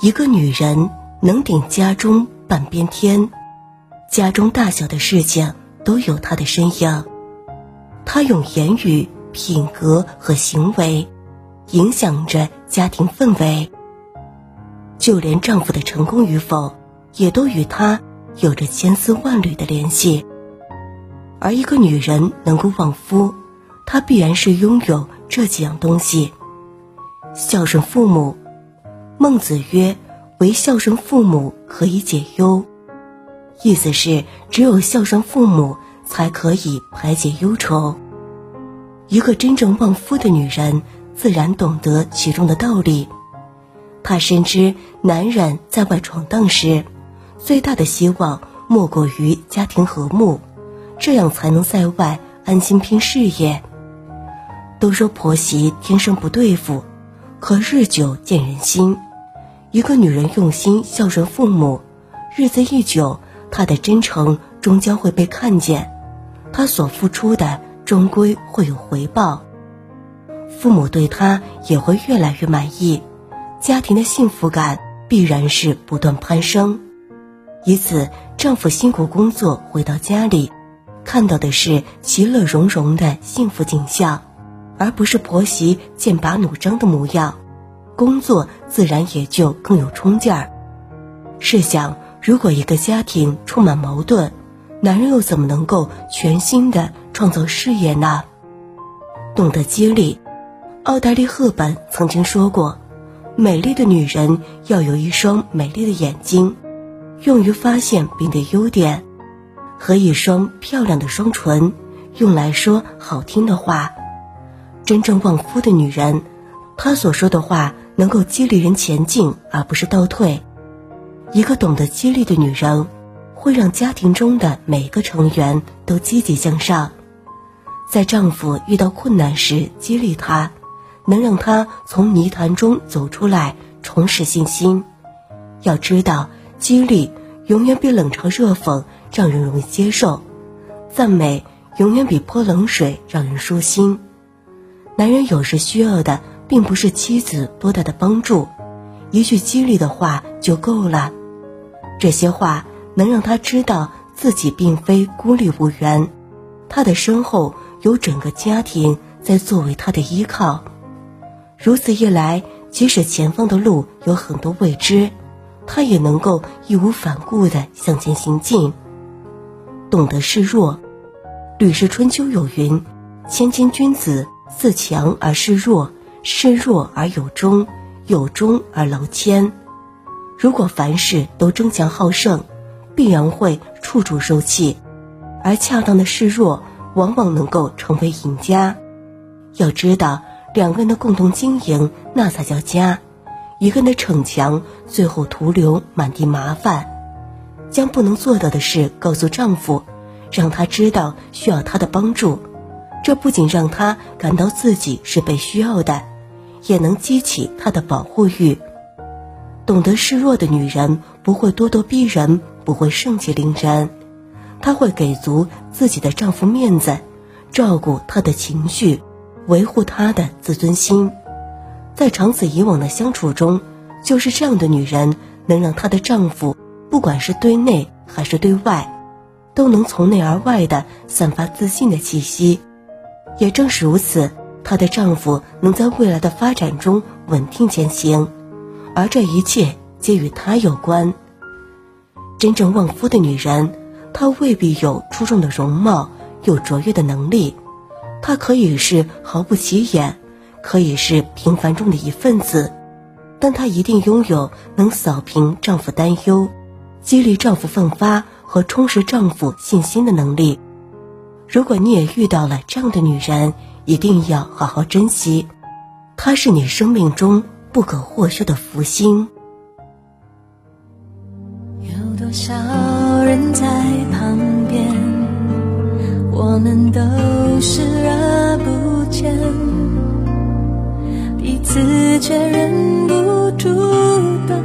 一个女人能顶家中半边天，家中大小的事情都有她的身影。她用言语、品格和行为，影响着家庭氛围。就连丈夫的成功与否，也都与她有着千丝万缕的联系。而一个女人能够旺夫，她必然是拥有这几样东西：孝顺父母。孟子曰：“唯孝顺父母，可以解忧。”意思是，只有孝顺父母，才可以排解忧愁。一个真正旺夫的女人，自然懂得其中的道理。她深知，男人在外闯荡时，最大的希望莫过于家庭和睦，这样才能在外安心拼事业。都说婆媳天生不对付，可日久见人心。一个女人用心孝顺父母，日子一久，她的真诚终将会被看见，她所付出的终归会有回报，父母对她也会越来越满意，家庭的幸福感必然是不断攀升。以此，丈夫辛苦工作回到家里，看到的是其乐融融的幸福景象，而不是婆媳剑拔弩张的模样。工作自然也就更有冲劲儿。试想，如果一个家庭充满矛盾，男人又怎么能够全心的创造事业呢？懂得激励。奥黛丽·赫本曾经说过：“美丽的女人要有一双美丽的眼睛，用于发现别人的优点，和一双漂亮的双唇，用来说好听的话。真正旺夫的女人，她所说的话。”能够激励人前进，而不是倒退。一个懂得激励的女人，会让家庭中的每个成员都积极向上。在丈夫遇到困难时，激励他，能让他从泥潭中走出来，重拾信心。要知道，激励永远比冷嘲热讽让人容易接受，赞美永远比泼冷水让人舒心。男人有时需要的。并不是妻子多大的帮助，一句激励的话就够了。这些话能让他知道自己并非孤立无援，他的身后有整个家庭在作为他的依靠。如此一来，即使前方的路有很多未知，他也能够义无反顾地向前行进。懂得示弱，《吕氏春秋》有云：“千金君子，自强而示弱。”示弱而有忠，有忠而劳谦。如果凡事都争强好胜，必然会处处受气。而恰当的示弱，往往能够成为赢家。要知道，两个人的共同经营，那才叫家。一个人的逞强，最后徒留满地麻烦。将不能做到的事告诉丈夫，让他知道需要他的帮助。这不仅让他感到自己是被需要的。也能激起他的保护欲。懂得示弱的女人不会咄咄逼人，不会盛气凌人，她会给足自己的丈夫面子，照顾他的情绪，维护他的自尊心。在长此以往的相处中，就是这样的女人能让她的丈夫，不管是对内还是对外，都能从内而外的散发自信的气息。也正是如此。她的丈夫能在未来的发展中稳定前行，而这一切皆与她有关。真正旺夫的女人，她未必有出众的容貌，有卓越的能力，她可以是毫不起眼，可以是平凡中的一份子，但她一定拥有能扫平丈夫担忧、激励丈夫奋发和充实丈夫信心的能力。如果你也遇到了这样的女人，一定要好好珍惜，他是你生命中不可或缺的福星。有多少人在旁边，我们都视而不见，彼此却忍不住的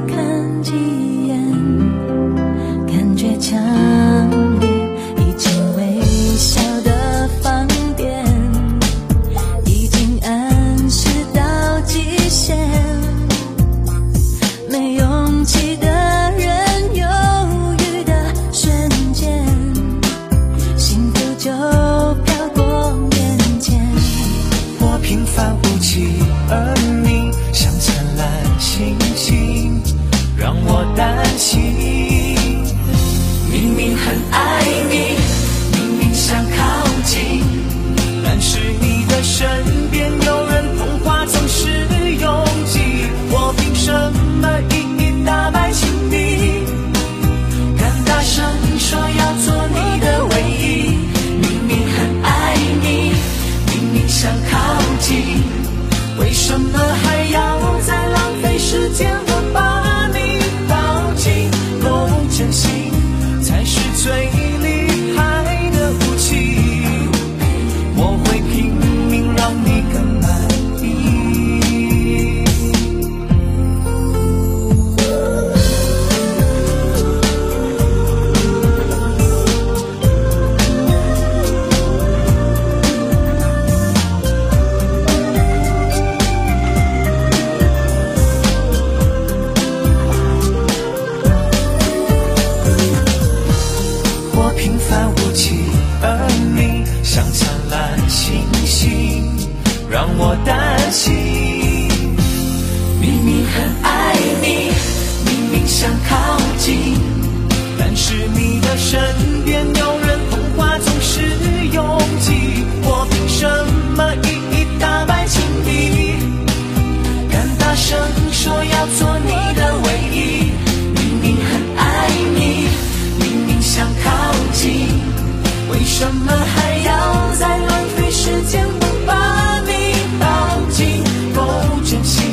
时间不把你抱紧？够真心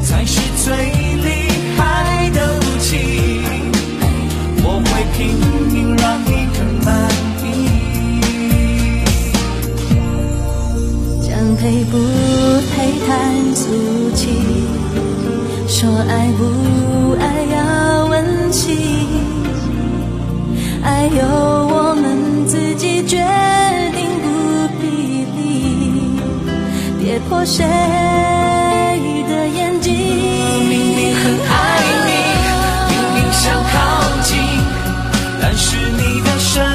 才是最厉害的武器。我会拼命让你更满意。讲配不配谈俗气，说爱不爱要问起，爱有跌破谁的眼睛？我明明很爱你，明明想靠近，但是你的身。